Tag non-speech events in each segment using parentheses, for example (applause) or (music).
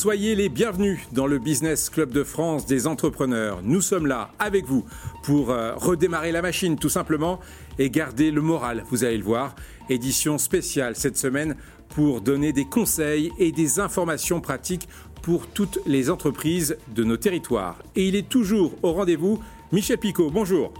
Soyez les bienvenus dans le Business Club de France des entrepreneurs. Nous sommes là avec vous pour euh, redémarrer la machine tout simplement et garder le moral, vous allez le voir. Édition spéciale cette semaine pour donner des conseils et des informations pratiques pour toutes les entreprises de nos territoires. Et il est toujours au rendez-vous, Michel Picot, bonjour.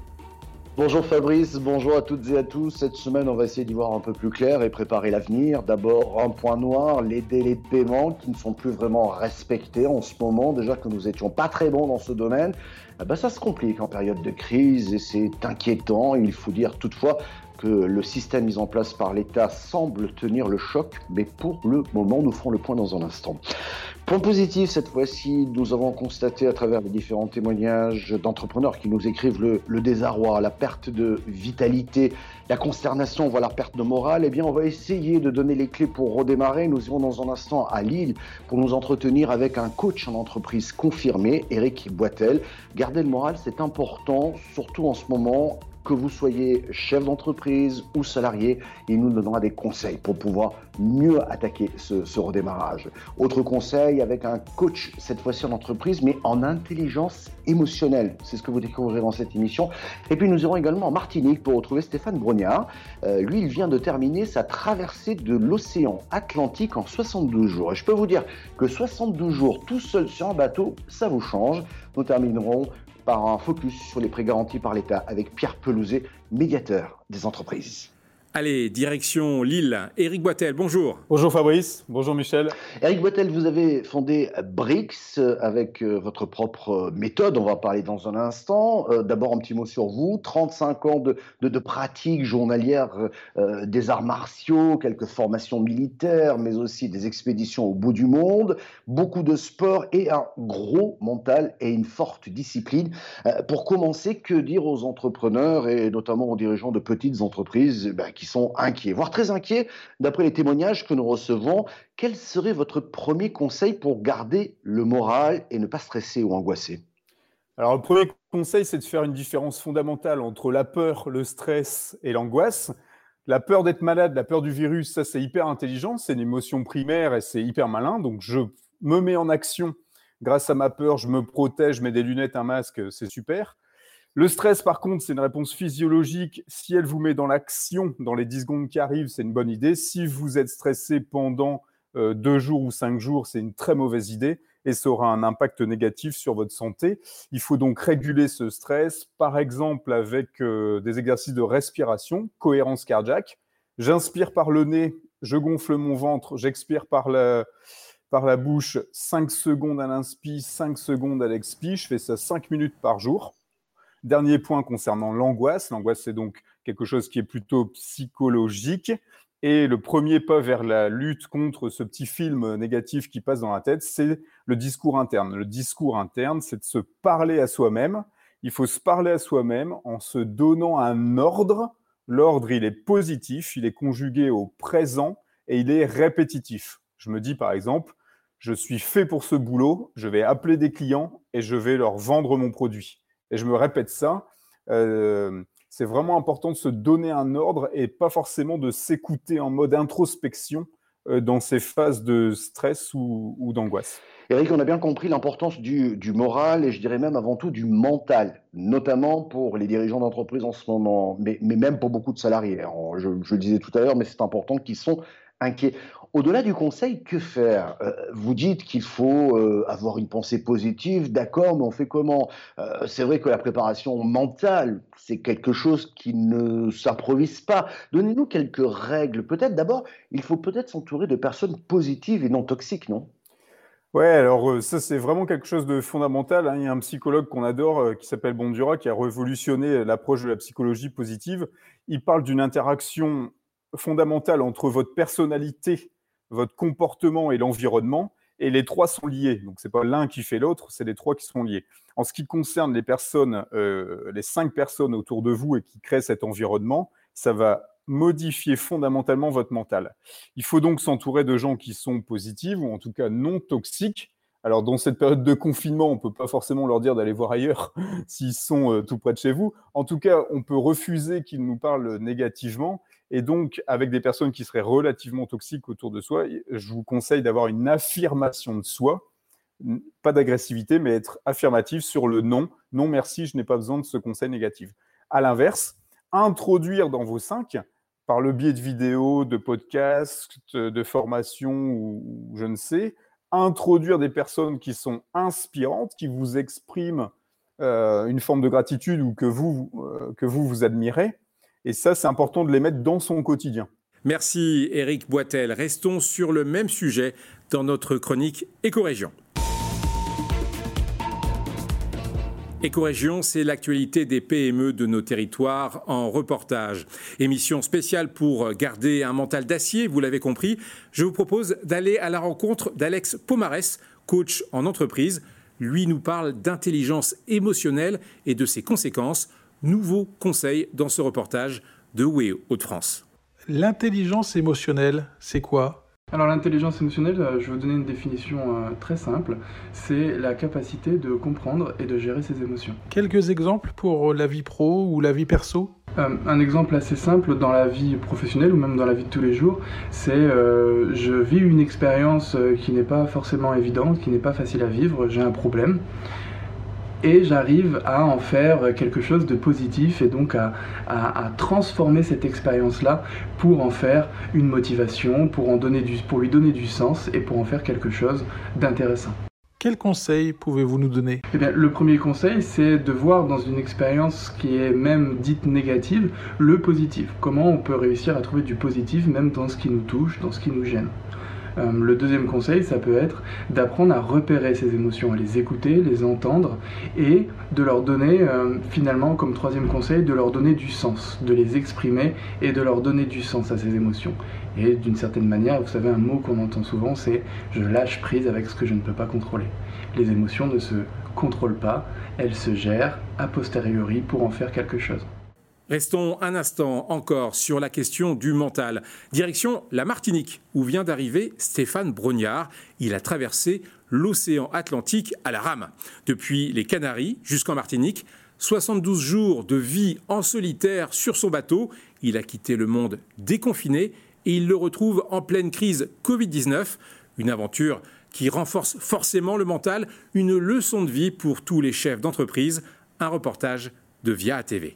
Bonjour Fabrice, bonjour à toutes et à tous. Cette semaine, on va essayer d'y voir un peu plus clair et préparer l'avenir. D'abord, un point noir, les délais de paiement qui ne sont plus vraiment respectés en ce moment. Déjà que nous étions pas très bons dans ce domaine, eh ben, ça se complique en période de crise et c'est inquiétant. Il faut dire toutefois que le système mis en place par l'État semble tenir le choc, mais pour le moment, nous ferons le point dans un instant. Point positif, cette fois-ci, nous avons constaté à travers les différents témoignages d'entrepreneurs qui nous écrivent le, désarroi, la perte de vitalité, la consternation, voire la perte de morale. Eh bien, on va essayer de donner les clés pour redémarrer. Nous irons dans un instant à Lille pour nous entretenir avec un coach en entreprise confirmé, Eric Boitel. Garder le moral, c'est important, surtout en ce moment que vous soyez chef d'entreprise ou salarié, il nous donnera des conseils pour pouvoir mieux attaquer ce, redémarrage. Autre conseil avec un coach, cette fois-ci en entreprise, mais en intelligence émotionnelle. C'est ce que vous découvrirez dans cette émission. Et puis nous irons également en Martinique pour retrouver Stéphane Brognard. Euh, lui, il vient de terminer sa traversée de l'océan Atlantique en 72 jours. Et je peux vous dire que 72 jours tout seul sur un bateau, ça vous change. Nous terminerons un focus sur les prêts garantis par l'État avec Pierre Pelouzet, médiateur des entreprises. Allez, direction Lille. Éric Boitel, bonjour. Bonjour Fabrice, bonjour Michel. Éric Boitel, vous avez fondé BRICS avec euh, votre propre méthode, on va parler dans un instant. Euh, d'abord un petit mot sur vous, 35 ans de, de, pratique journalière euh, des arts martiaux, quelques formations militaires, mais aussi des expéditions au bout du monde, beaucoup de sport et un gros mental et une forte discipline. pour commencer, que dire aux entrepreneurs et notamment aux dirigeants de petites entreprises ben, qui sont inquiets, voire très inquiets, d'après les témoignages que nous recevons. Quel serait votre premier conseil pour garder le moral et ne pas stresser ou angoisser? Alors, le premier conseil, c'est de faire une différence fondamentale entre la peur, le stress et l'angoisse. La peur d'être malade, la peur du virus, ça c'est hyper intelligent, c'est une émotion primaire et c'est hyper malin. Donc je me mets en action grâce à ma peur, je me protège, je mets des lunettes, un masque, c'est super. Le stress, par contre, c'est une réponse physiologique. Si elle vous met dans l'action dans les 10 secondes qui arrivent, c'est une bonne idée. Si vous êtes stressé pendant euh, deux jours ou cinq jours, c'est une très mauvaise idée et ça aura un impact négatif sur votre santé. Il faut donc réguler ce stress, par exemple avec euh, des exercices de respiration, cohérence cardiaque. J'inspire par le nez, je gonfle mon ventre, j'expire par la, par la bouche 5 secondes à l'inspi, 5 secondes à l'expi. Je fais ça 5 minutes par jour. Dernier point concernant l'angoisse. L'angoisse, c'est donc quelque chose qui est plutôt psychologique. Et le premier pas vers la lutte contre ce petit film négatif qui passe dans la tête, c'est le discours interne. Le discours interne, c'est de se parler à soi-même. Il faut se parler à soi-même en se donnant un ordre. L'ordre, il est positif, il est conjugué au présent et il est répétitif. Je me dis par exemple, je suis fait pour ce boulot, je vais appeler des clients et je vais leur vendre mon produit et je me répète ça, euh, c'est vraiment important de se donner un ordre et pas forcément de s'écouter en mode introspection euh, dans ces phases de stress ou, d'angoisse. Eric, on a bien compris l'importance du, moral et je dirais même avant tout du mental, notamment pour les dirigeants d'entreprise en ce moment, mais, même pour beaucoup de salariés. Je, je, le disais tout à l'heure, mais c'est important qu'ils sont inquiets. Au-delà du conseil, que faire? Euh, Vous dites qu'il faut euh, avoir une pensée positive, d'accord, mais on fait comment? Euh, C'est vrai que la préparation mentale, c'est quelque chose qui ne s'improvise pas. Donnez-nous quelques règles. Peut-être d'abord, il faut peut-être s'entourer de personnes positives et non toxiques, non? Ouais, alors ça c'est vraiment quelque chose de fondamental. Hein. Il y a un psychologue qu'on adore qui s'appelle Bondura qui a révolutionné l'approche de la psychologie positive. Il parle d'une interaction fondamentale entre votre personnalité votre comportement et l'environnement, et les trois sont liés. Donc, ce n'est pas l'un qui fait l'autre, c'est les trois qui sont liés. En ce qui concerne les personnes, euh, les cinq personnes autour de vous et qui créent cet environnement, ça va modifier fondamentalement votre mental. Il faut donc s'entourer de gens qui sont positifs ou en tout cas non toxiques. Alors, dans cette période de confinement, on ne peut pas forcément leur dire d'aller voir ailleurs (laughs) s'ils sont euh, tout près de chez vous. En tout cas, on peut refuser qu'ils nous parlent négativement et donc, avec des personnes qui seraient relativement toxiques autour de soi, je vous conseille d'avoir une affirmation de soi. pas d'agressivité, mais être affirmatif sur le non. Non, merci, je n'ai pas besoin de ce conseil négatif. À l'inverse, introduire dans vos cinq, par le biais de vidéos, de podcasts, de formations ou je ne sais, introduire des personnes qui sont inspirantes, qui vous expriment euh, une forme de gratitude ou que vous, euh, que vous vous admirez. Et ça, c'est important de les mettre dans son quotidien. Merci Eric Boitel. Restons sur le même sujet dans notre chronique Éco-Région. Éco-région, c'est l'actualité des PME de nos territoires en reportage. Émission spéciale pour garder un mental d'acier, vous l'avez compris. Je vous propose d'aller à la rencontre d'Alex Pomares, coach en entreprise. Lui nous parle d'intelligence émotionnelle et de ses conséquences. Nouveaux conseils dans ce reportage de WE Hauts-de-France. L'intelligence émotionnelle, c'est quoi? Alors l'intelligence émotionnelle, euh, je vais vous donner une définition euh, très simple, c'est la capacité de comprendre et de gérer ses émotions. Quelques exemples pour la vie pro ou la vie perso? Euh, un exemple assez simple dans la vie professionnelle ou même dans la vie de tous les jours, c'est je vis une expérience qui n'est pas forcément évidente, qui n'est pas facile à vivre, j'ai un problème et j'arrive à en faire quelque chose de positif et donc à, transformer cette expérience-là pour en faire une motivation, pour, en donner du, pour lui donner du sens et pour en faire quelque chose d'intéressant. Quels conseils pouvez-vous nous donner? Eh bien, Le premier conseil, c'est de voir dans une expérience qui est même dite négative, le positif. Comment on peut réussir à trouver du positif même dans ce qui nous touche, dans ce qui nous gêne. Euh, le deuxième conseil, ça peut être d'apprendre à repérer ces émotions, à les écouter, les entendre et de leur donner, euh, finalement, comme troisième conseil, de leur donner du sens, de les exprimer et de leur donner du sens à ces émotions. Et d'une certaine manière, vous savez, un mot qu'on entend souvent, c'est je lâche prise avec ce que je ne peux pas contrôler. Les émotions ne se contrôlent pas, elles se gèrent a posteriori pour en faire quelque chose. Restons un instant encore sur la question du mental. Direction la Martinique, où vient d'arriver Stéphane Brognard. Il a traversé l'océan Atlantique à la rame. Depuis les Canaries jusqu'en Martinique, 72 jours de vie en solitaire sur son bateau. Il a quitté le monde déconfiné et il le retrouve en pleine crise Covid-19. Une aventure qui renforce forcément le mental, une leçon de vie pour tous les chefs d'entreprise. Un reportage de Via TV.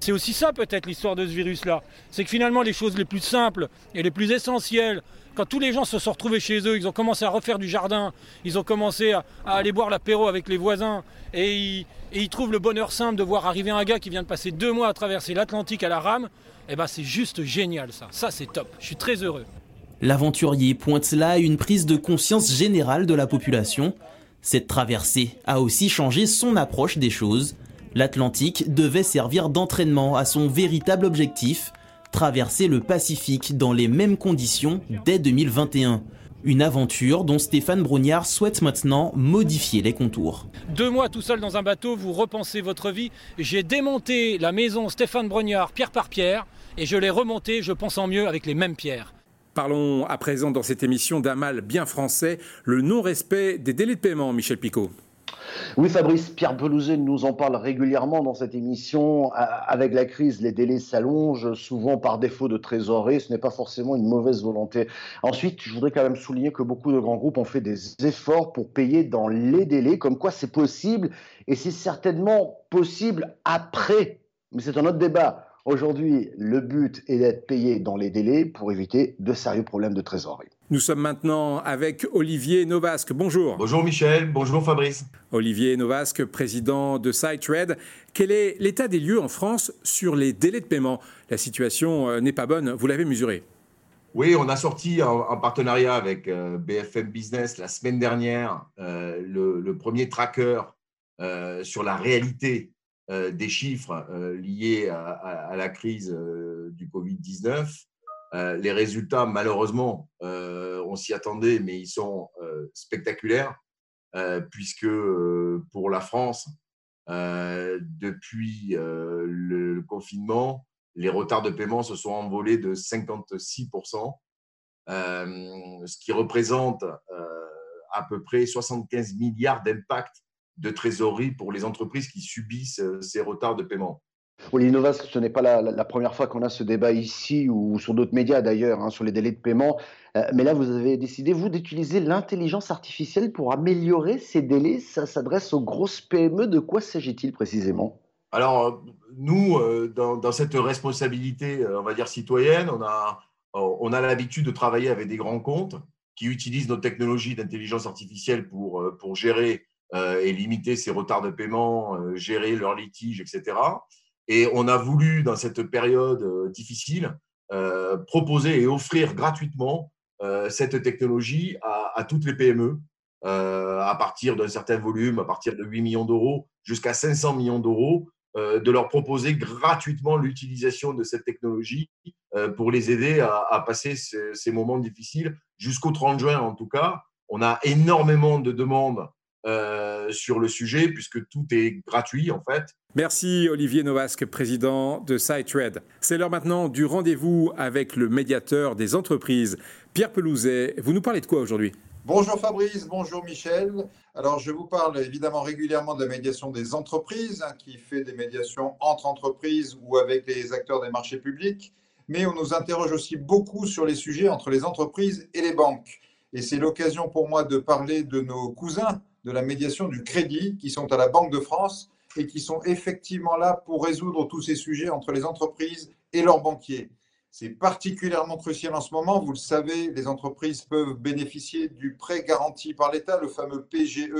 C'est aussi ça peut-être l'histoire de ce virus-là. C'est que finalement les choses les plus simples et les plus essentielles, quand tous les gens se sont retrouvés chez eux, ils ont commencé à refaire du jardin, ils ont commencé à, aller boire l'apéro avec les voisins, et ils, trouvent le bonheur simple de voir arriver un gars qui vient de passer deux mois à traverser l'Atlantique à la rame, et eh ben c'est juste génial ça. Ça c'est top. Je suis très heureux. L'aventurier pointe là une prise de conscience générale de la population. Cette traversée a aussi changé son approche des choses. L'Atlantique devait servir d'entraînement à son véritable objectif, traverser le Pacifique dans les mêmes conditions dès 2021. Une aventure dont Stéphane Brognard souhaite maintenant modifier les contours. Deux mois tout seul dans un bateau, vous repensez votre vie. J'ai démonté la maison Stéphane Brognard pierre par pierre et je l'ai remontée, je pense en mieux, avec les mêmes pierres. Parlons à présent dans cette émission d'un mal bien français, le non-respect des délais de paiement, Michel Picot. Oui, Fabrice, Pierre Pelouzet nous en parle régulièrement dans cette émission. Avec la crise, les délais s'allongent, souvent par défaut de trésorerie. Ce n'est pas forcément une mauvaise volonté. Ensuite, je voudrais quand même souligner que beaucoup de grands groupes ont fait des efforts pour payer dans les délais, comme quoi c'est possible, et c'est certainement possible après. Mais c'est un autre débat. Aujourd'hui, le but est d'être payé dans les délais pour éviter de sérieux problèmes de trésorerie. Nous sommes maintenant avec Olivier Novasque. Bonjour. Bonjour Michel, bonjour Fabrice. Olivier Novasque, président de SiteTrade. Quel est l'état des lieux en France sur les délais de paiement? La situation euh, n'est pas bonne, vous l'avez mesuré. Oui, on a sorti en, partenariat avec euh, BFM Business la semaine dernière euh, le, premier tracker sur la réalité des chiffres euh, liés à, la crise euh, du Covid-19. les résultats, malheureusement, on s'y attendait, mais ils sont spectaculaires, puisque pour la France, depuis le, confinement, les retards de paiement se sont envolés de 56%, ce qui représente à peu près 75 milliards d'impact de trésorerie pour les entreprises qui subissent euh, ces retards de paiement. Oui, Novas, ce n'est pas la, première fois qu'on a ce débat ici ou sur d'autres médias d'ailleurs, hein, sur les délais de paiement. Euh, mais là, vous avez décidé, vous, d'utiliser l'intelligence artificielle pour améliorer ces délais. Ça s'adresse aux grosses PME. De quoi s'agit-il précisément? Alors, nous, euh, dans, cette responsabilité, on va dire citoyenne, on a, on a l'habitude de travailler avec des grands comptes qui utilisent nos technologies d'intelligence artificielle pour, pour gérer et limiter ces retards de paiement, gérer leurs litiges, etc. Et on a voulu, dans cette période euh, difficile, euh, proposer et offrir gratuitement euh, cette technologie à, toutes les PME, à partir d'un certain volume, à partir de 8 millions d'euros jusqu'à 500 millions d'euros, de leur proposer gratuitement l'utilisation de cette technologie pour les aider à, passer ces, moments difficiles jusqu'au 30 juin en tout cas. On a énormément de demandes sur le sujet puisque tout est gratuit en fait. Merci Olivier Novasque, président de SiteRed. C'est l'heure maintenant du rendez-vous avec le médiateur des entreprises. Pierre Pelouzet, vous nous parlez de quoi aujourd'hui? Bonjour Fabrice, bonjour Michel. Alors je vous parle évidemment régulièrement de la médiation des entreprises, hein, qui fait des médiations entre entreprises ou avec les acteurs des marchés publics, mais on nous interroge aussi beaucoup sur les sujets entre les entreprises et les banques. Et c'est l'occasion pour moi de parler de nos cousins de la médiation du crédit qui sont à la Banque de France et qui sont effectivement là pour résoudre tous ces sujets entre les entreprises et leurs banquiers. C'est particulièrement crucial en ce moment. Vous le savez, les entreprises peuvent bénéficier du prêt garanti par l'État, le fameux PGE.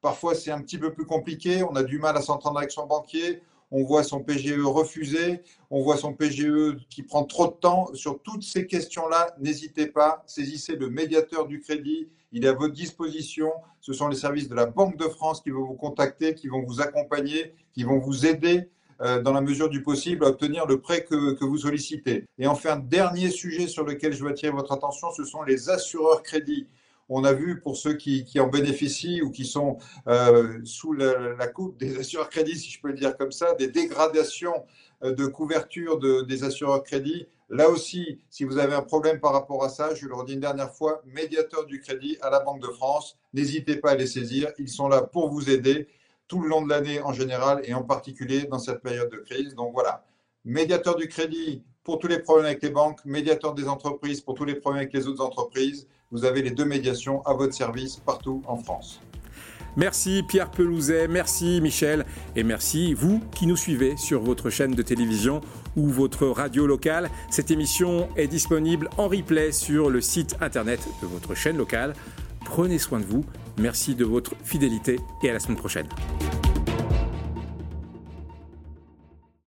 Parfois, c'est un petit peu plus compliqué. On a du mal à s'entendre avec son banquier. On voit son PGE refusé. On voit son PGE qui prend trop de temps. Sur toutes ces questions-là, n'hésitez pas. Saisissez le médiateur du crédit il est à votre disposition. Ce sont les services de la Banque de France qui vont vous contacter, qui vont vous accompagner, qui vont vous aider euh, dans la mesure du possible à obtenir le prêt que, vous sollicitez. Et enfin, dernier sujet sur lequel je veux attirer votre attention, ce sont les assureurs crédits. On a vu pour ceux qui, en bénéficient ou qui sont euh, sous la, coupe des assureurs crédits, si je peux le dire comme ça, des dégradations euh, de couverture des assureurs crédits. Là aussi, si vous avez un problème par rapport à ça, je le redis une dernière fois, médiateur du crédit à la Banque de France, n'hésitez pas à les saisir. Ils sont là pour vous aider tout le long de l'année en général et en particulier dans cette période de crise. Donc voilà, médiateur du crédit pour tous les problèmes avec les banques, médiateur des entreprises pour tous les problèmes avec les autres entreprises. Vous avez les deux médiations à votre service partout en France. Merci Pierre Pelouzet, merci Michel et merci vous qui nous suivez sur votre chaîne de télévision ou votre radio locale. Cette émission est disponible en replay sur le site internet de votre chaîne locale. Prenez soin de vous, merci de votre fidélité et à la semaine prochaine.